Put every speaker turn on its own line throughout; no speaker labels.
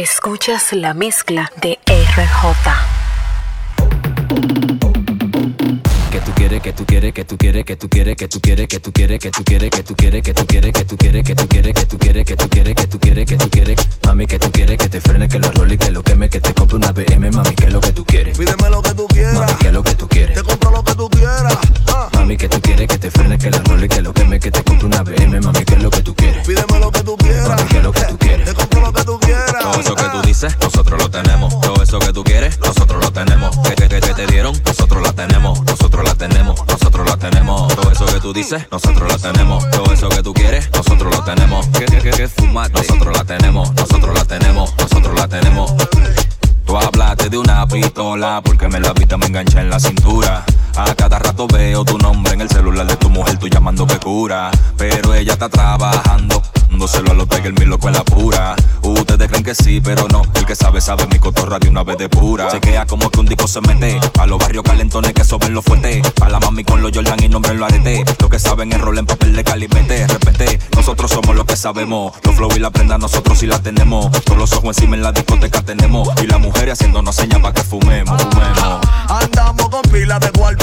Escuchas la mezcla de RJ.
Que tú quieres, que tú quieres, que tú quieres, que tú quieres, que tú quieres, que tú quieres, que tú quieres, que tú quieres, que tú quieres, que tú quieres, que tú quieres, que tú quieres, que tú quieres, que tú quieres, que tú quieres, mami, que tú quieres, que te frene, que lo role que lo queme, que te compre una BM, mami, que es lo que tú quieres.
Pídeme lo que tú quieras.
Mami, que es lo que tú quieres.
Te compro lo que tú quieras. Ah.
Mami, que tú quieres, que te frene, que lo role que lo queme, que te compre una BM, mami, que es lo que tú quieres.
Pídeme lo que tú quieras.
Mami, que es lo que tú quieres.
Te compro lo que tú.
Todo eso que tú dices, nosotros lo tenemos. Todo eso que tú quieres, nosotros lo tenemos. Que, que, que, que te dieron, nosotros la tenemos. Nosotros la tenemos, nosotros la tenemos. Todo eso que tú dices, nosotros la tenemos. Todo eso que tú quieres, nosotros lo tenemos. Que, que, que, nosotros la tenemos. Nosotros la tenemos, nosotros la tenemos. Tú hablaste de una pistola porque me la viste me engancha en la cintura. A cada rato veo tu nombre en el celular de tu mujer, tú llamando que cura. Pero ella está trabajando, dándoselo a los el mi loco en la pura. Ustedes creen que sí, pero no. El que sabe, sabe mi cotorra de una vez de pura. Chequea como que un disco se mete. A los barrios calentones que soben los fuertes. A la mami con los Jordan y nombre lo arete. Lo que saben es rol en papel de calimete. Repete, nosotros somos lo que sabemos. Los flow y la prenda, nosotros sí la tenemos. Todos los ojos encima en la discoteca tenemos. Y las mujeres haciéndonos señas para que fumemos, fumemos.
Andamos con pilas de cuarto,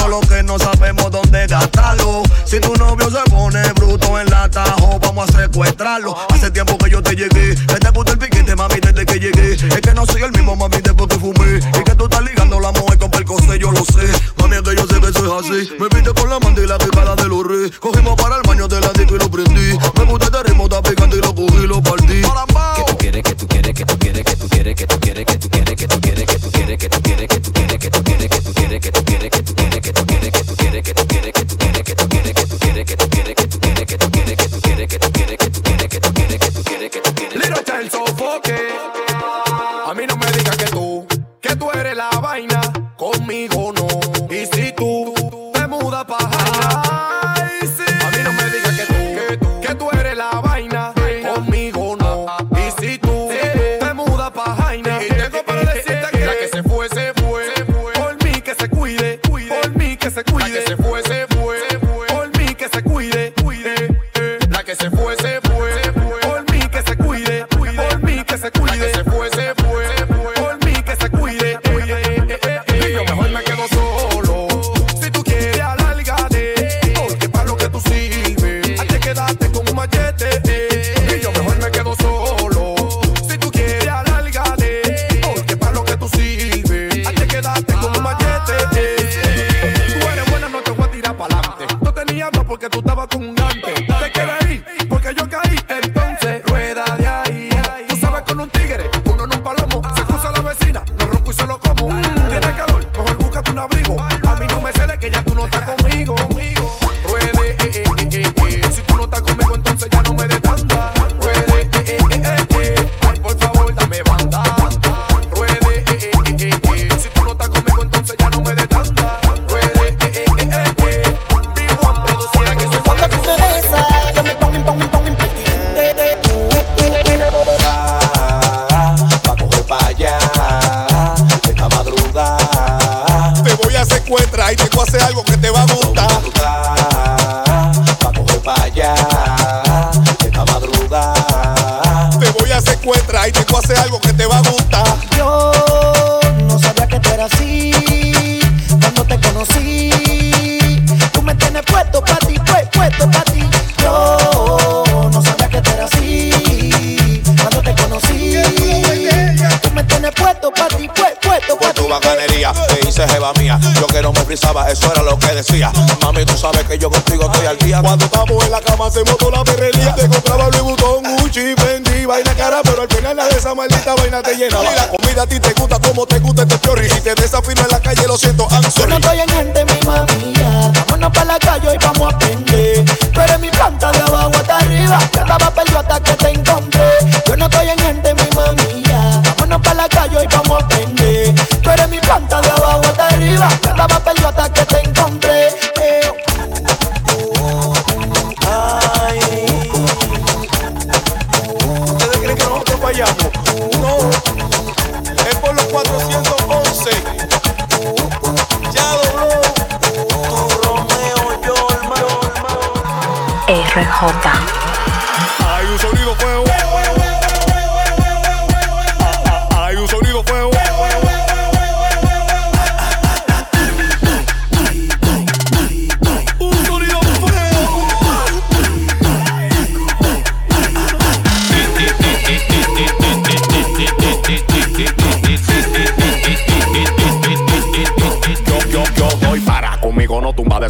Hace tiempo que yo te llegué, que te el piquete, mami, desde que llegué. Es que no soy el mismo, mami, después que fumé. Y que tú estás ligando la mujer con percocé, yo lo sé. Mami, es que yo sé que es así. Me viste con la mandila que de los reyes. Cogimos para el
okay. Bacanería, te hice jeva mía. Yo que no me frisaba, eso era lo que decía. Mami, tú sabes que yo contigo estoy al día.
Cuando estamos en la cama hacemos toda la perrería. Te compraba Louis Vuitton, Gucci, Fendi, vaina cara, pero al final la de esa maldita vaina te llenaba. Y la comida a ti te gusta como te gusta este chorri. Si te desafino en la calle, lo siento, I'm
Yo
sorry.
no estoy en gente, mi mía. Vámonos para la calle y vamos a aprender. Tú eres mi planta de abajo hasta arriba. Yo andaba perdido hasta que te encontré. Yo no estoy en gente, mi mía. Vámonos para la calle y vamos a aprender.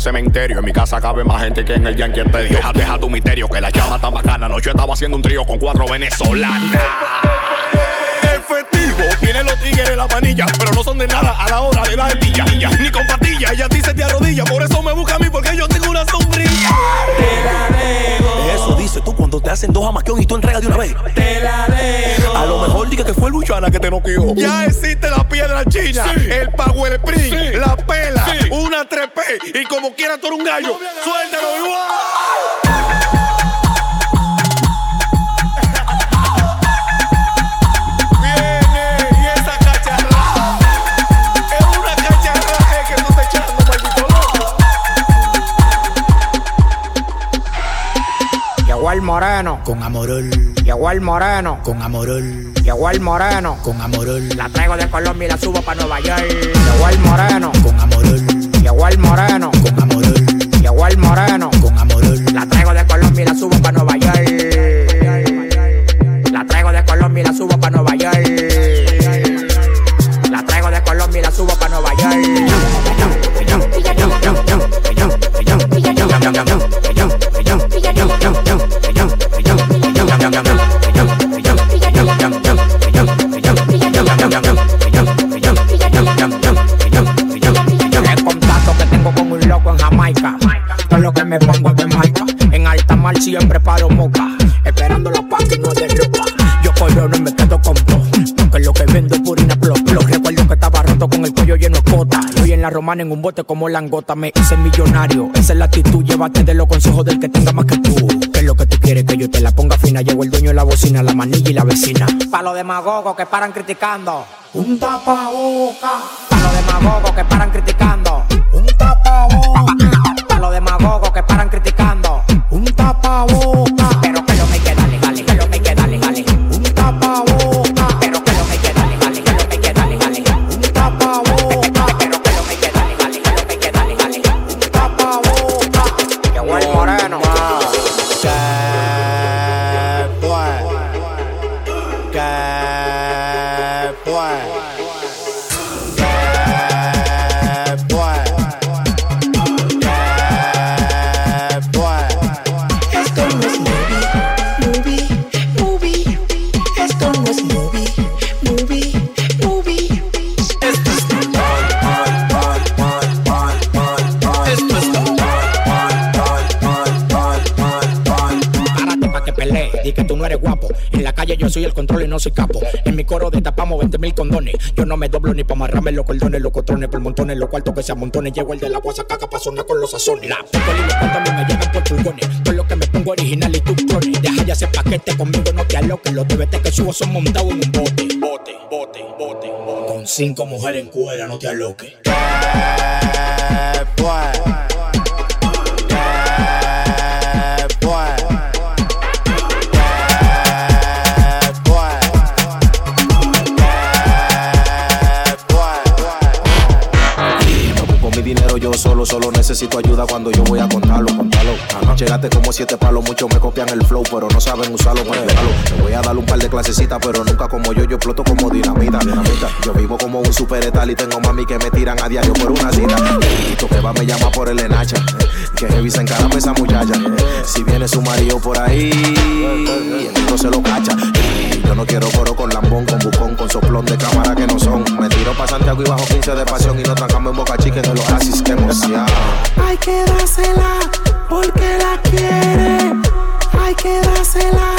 En mi casa cabe más gente que en el Yankee Stadium. Deja, deja tu misterio, que la llama está bacana. Anoche estaba haciendo un trío con cuatro venezolanas. Efectivo, tienen los tigres la manilla, pero no son de nada a la hora de la ardilla. Ni con patillas, ella dice te arrodilla, por eso me busca a mí, porque yo tengo una sombrilla. Hacen dos jamaquión y tú entregas de una vez.
Te la debo.
A lo mejor diga que fue Luchana que te noqueó. Ya existe la piedra china, el Power Spring, la pela, una 3P y como quiera tú eres un gallo. Suéltalo igual.
Moreno con amorol. Llegó el moreno con amorol. Llegó el moreno con amorol. La traigo de Colombia y la subo para Nueva York. Llegó el moreno con amorol. Llegó el moreno con amorol. Llegó el moreno con amorol. La traigo de Colombia y la subo para Nueva York. La traigo de Colombia y la subo para Nueva York. La traigo de Colombia y la subo para Nueva El Hoy en un bote como langota me hice millonario. Esa es la actitud. Llévate de los consejos del que tenga más que tú. Que es lo que tú quieres que yo te la ponga fina. Llegó el dueño de la bocina, la manilla y la vecina. Pa' los demagogos que paran criticando. Un tapaboca. Pa' los demagogos que paran criticando. Un tapaboca. Pa' los demagogos que paran criticando. Un tapaboca.
No
soy capo. En mi coro destapamos 20 mil condones. Yo no me doblo ni pa' amarrarme los cordones, los cotrones, por montones, los cuartos que se amontones. Llego el del agua, sacaca pa' sonar con los sazones. La pistola y los me llegan por pulgones. Todo lo que me pongo original y tú clones. Deja ya ese paquete conmigo, no te aloques. Los TBT que subo son montados en un bote. Bote, bote, bote, bote. Con cinco mujeres en cuera, no te aloques.
No solo, necesito ayuda cuando yo voy a contarlo, contarlo. Anoche como siete palos, muchos me copian el flow, pero no saben usarlo ayudarlo. Me voy a dar un par de clasecitas, pero nunca como yo, yo exploto como dinamita, dinamita. Yo vivo como un superetal y tengo mami que me tiran a diario por una cita. Tú que va me llama por el enacha, que heavy se encarama esa muchacha. Si viene su marido por ahí, el se lo cacha. Yo no quiero coro con lambón, con bucón, con soplón de cámara que no son. Me tiro pa' Santiago y bajo 15 de pasión y nos trancamos en Boca Chica de los Asis, que emoción.
Hay que dársela porque la quiere. Hay que dársela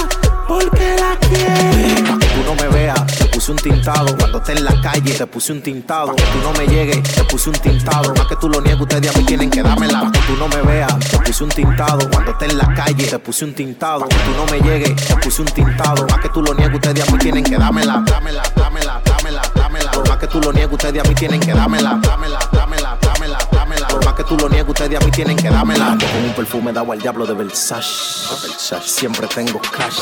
porque la quiere.
Pa' que tú no me veas, puse un tintado. Cuando esté en la calle, te puse un tintado. Pa' que tú no me llegues, te puse un tintado. Más que tú lo niegues, ustedes a mí tienen que dármela. Pa' que tú no me veas, te puse un tintado. Cuando esté en la calle, te puse un tintado. Pa' que tú no me llegues, te puse un tintado. Más que tú lo niegues, ustedes a mí tienen que dármela. Dámela, dámela, dámela, dámela. Por más que tú lo niegues, ustedes a mí tienen que dármela. Dámela, dámela, dámela, dámela. Por más que tú lo niegues, ustedes a mí tienen que dármela. Con un perfume dado al diablo de Versace. Siempre tengo cash.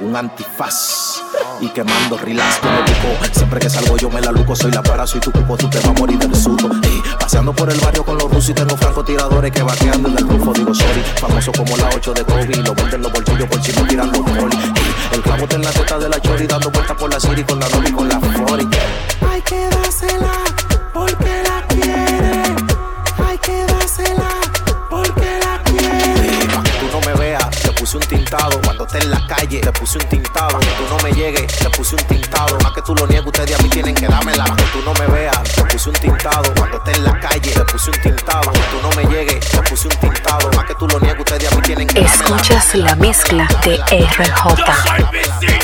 Un antifaz y quemando relax como buco. Siempre que salgo yo me la luco, soy la para, soy tu cupo, tú te vas a morir del susto. Paseando por el barrio con los rusos y tengo francotiradores que vaqueando en el rufo. Digo sorry, famoso como la 8 de Kobe. Lo venden en los bolsillos por si no tiran los poli. Ey, el clavo en la teta de la chori dando vueltas por la city con la novia y con la flori.
Hay que dársela porque la
estés en la calle. Te puse un tintado, que tú no me llegues. Te puse un tintado, más que tú lo niegues, ustedes a mí tienen que dármela. Que tú no me veas. Te puse un tintado, cuando estés en la calle. Te puse un tintado, que tú no me llegues. Te puse un tintado, más que tú lo niegues, ustedes a mí tienen que dármela.
Escuchas la mezcla de RJ.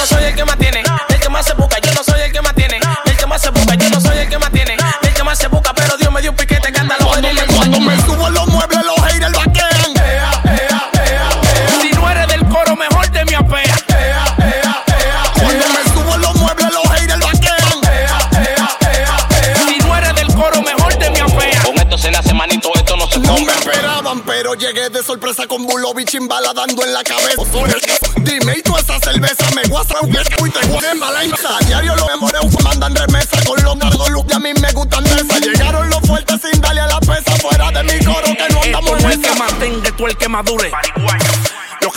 No, yo no
soy el que más tiene, el que más se busca. Yo no soy el que más tiene, el que más se busca. Yo no soy el que más tiene, el que más se busca. Pero Dios me dio un piquete que hasta los
Cuando me subo a los muebles, los haters vaquean.
Si no eres del coro, mejor de mi apea.
Cuando me subo a los muebles, los haters vaquean.
Si no eres del coro, mejor de mi apea. Con esto se nace manito, esto no se
No me
come.
esperaban, pero llegué de sorpresa con Bulovich imbala dando en la cabeza. Me guasa, y te guasa mala y A diario los memoreo mandan remesa con los nardos luz y a mí me gustan de esa. Llegaron los fuertes sin darle a la pesa fuera de mi coro que no andamos en esa.
mantenga, tú el que madure. Lo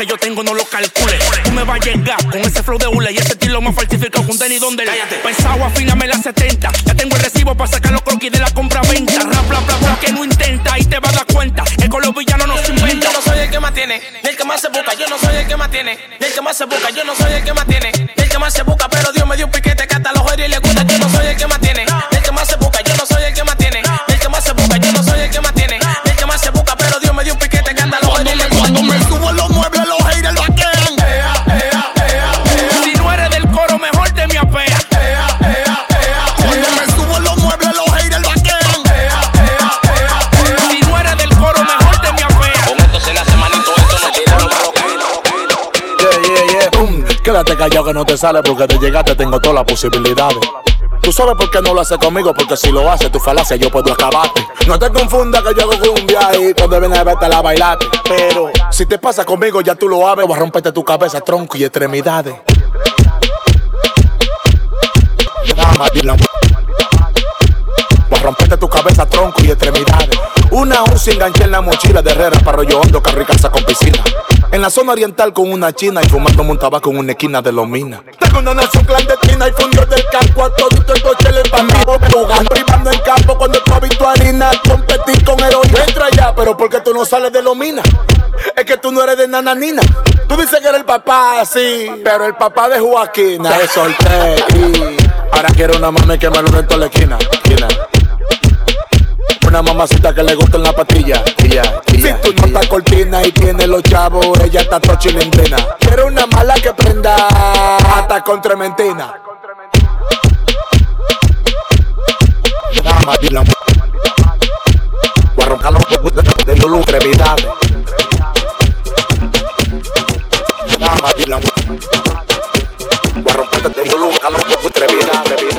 que yo tengo no lo calcule. Tú me vas a llegar con ese flow de hule y ese estilo más falsificado con Denny donde Pensado, afíname la 70. Ya tengo el recibo para sacar los croquis de la compra-venta. Rap, bla, bla, bla, que no intenta y te vas a dar cuenta. Que con los villanos no se inventa. Yo no soy el que más tiene, ni el que más se busca. Yo no soy el que más tiene, ni el que más se busca. Yo no soy el que más tiene, ni el que más se busca. Pero Dios me dio un piquete que hasta los jodidos le gusta. Yo no soy el que más tiene,
callado que no te sale porque te llegaste, tengo todas las posibilidades. Tú sabes por qué no lo haces conmigo, porque si lo haces, tu falacia yo puedo acabarte. No te confundas que yo hago cumbia y cuando vienes a verte la bailate. Pero si te pasa conmigo, ya tú lo sabes, voy a romperte tu cabeza, tronco y extremidades. Voy a romperte tu cabeza, tronco y extremidades. Una once enganché en la mochila de Herrera para rollo hondo, carro con piscina. En la zona oriental con una china y fumando un tabaco en una esquina de los minas. Tengo una nación clandestina y fundió del campo a todito el coche le pandido. Jugando privando en campo cuando tú visto harina. Competir con heroína. Entra ya, pero ¿por qué tú no sales de los minas? Es que tú no eres de nananina. Tú dices que eres el papá, sí, pero el papá de Joaquina. Te solté y ahora quiero una mami que me lo en toda la esquina. Una mamacita que le gusta en la patilla. tía, tía, si tú no estás cortina y tienes los chavos, ella está toda chilindrina. Pero una mala que prenda hasta con trementina. Dila. Voy a roncar los de, Lulu. Voy a romperte de Lulu, roncar los de Trevidades.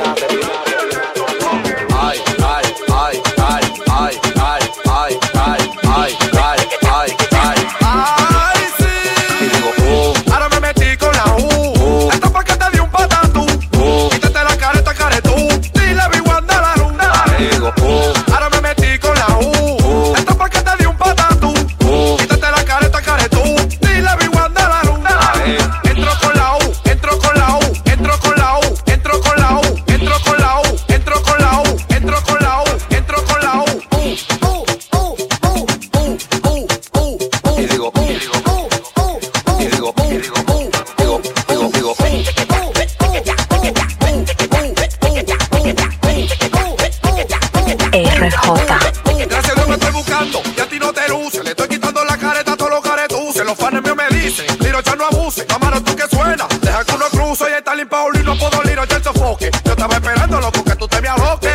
no
puedo lirar el sofoque. Yo estaba esperando, loco, que
tú te me aloques.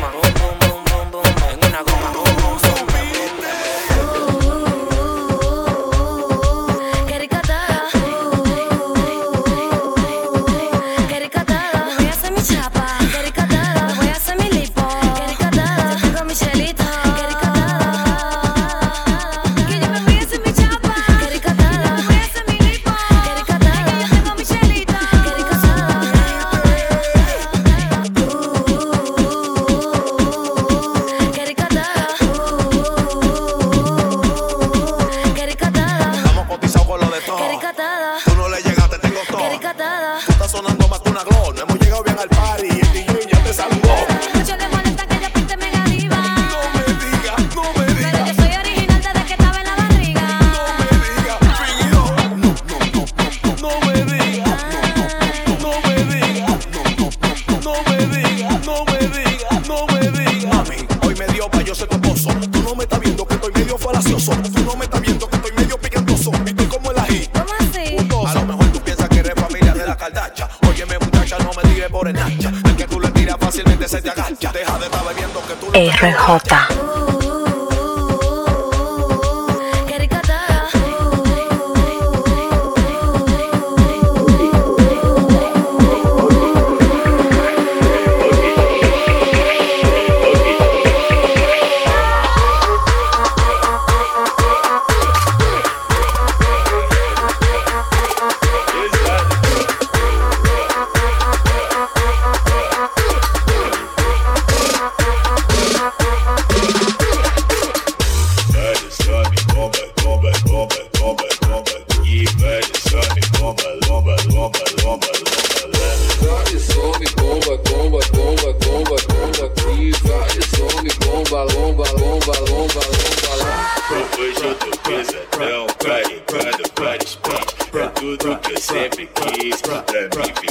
please bruh.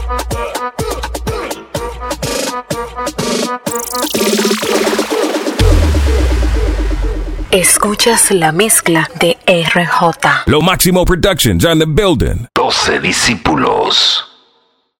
Escuchas la mezcla de RJ.
Lo Máximo Productions on the building.
12 discípulos.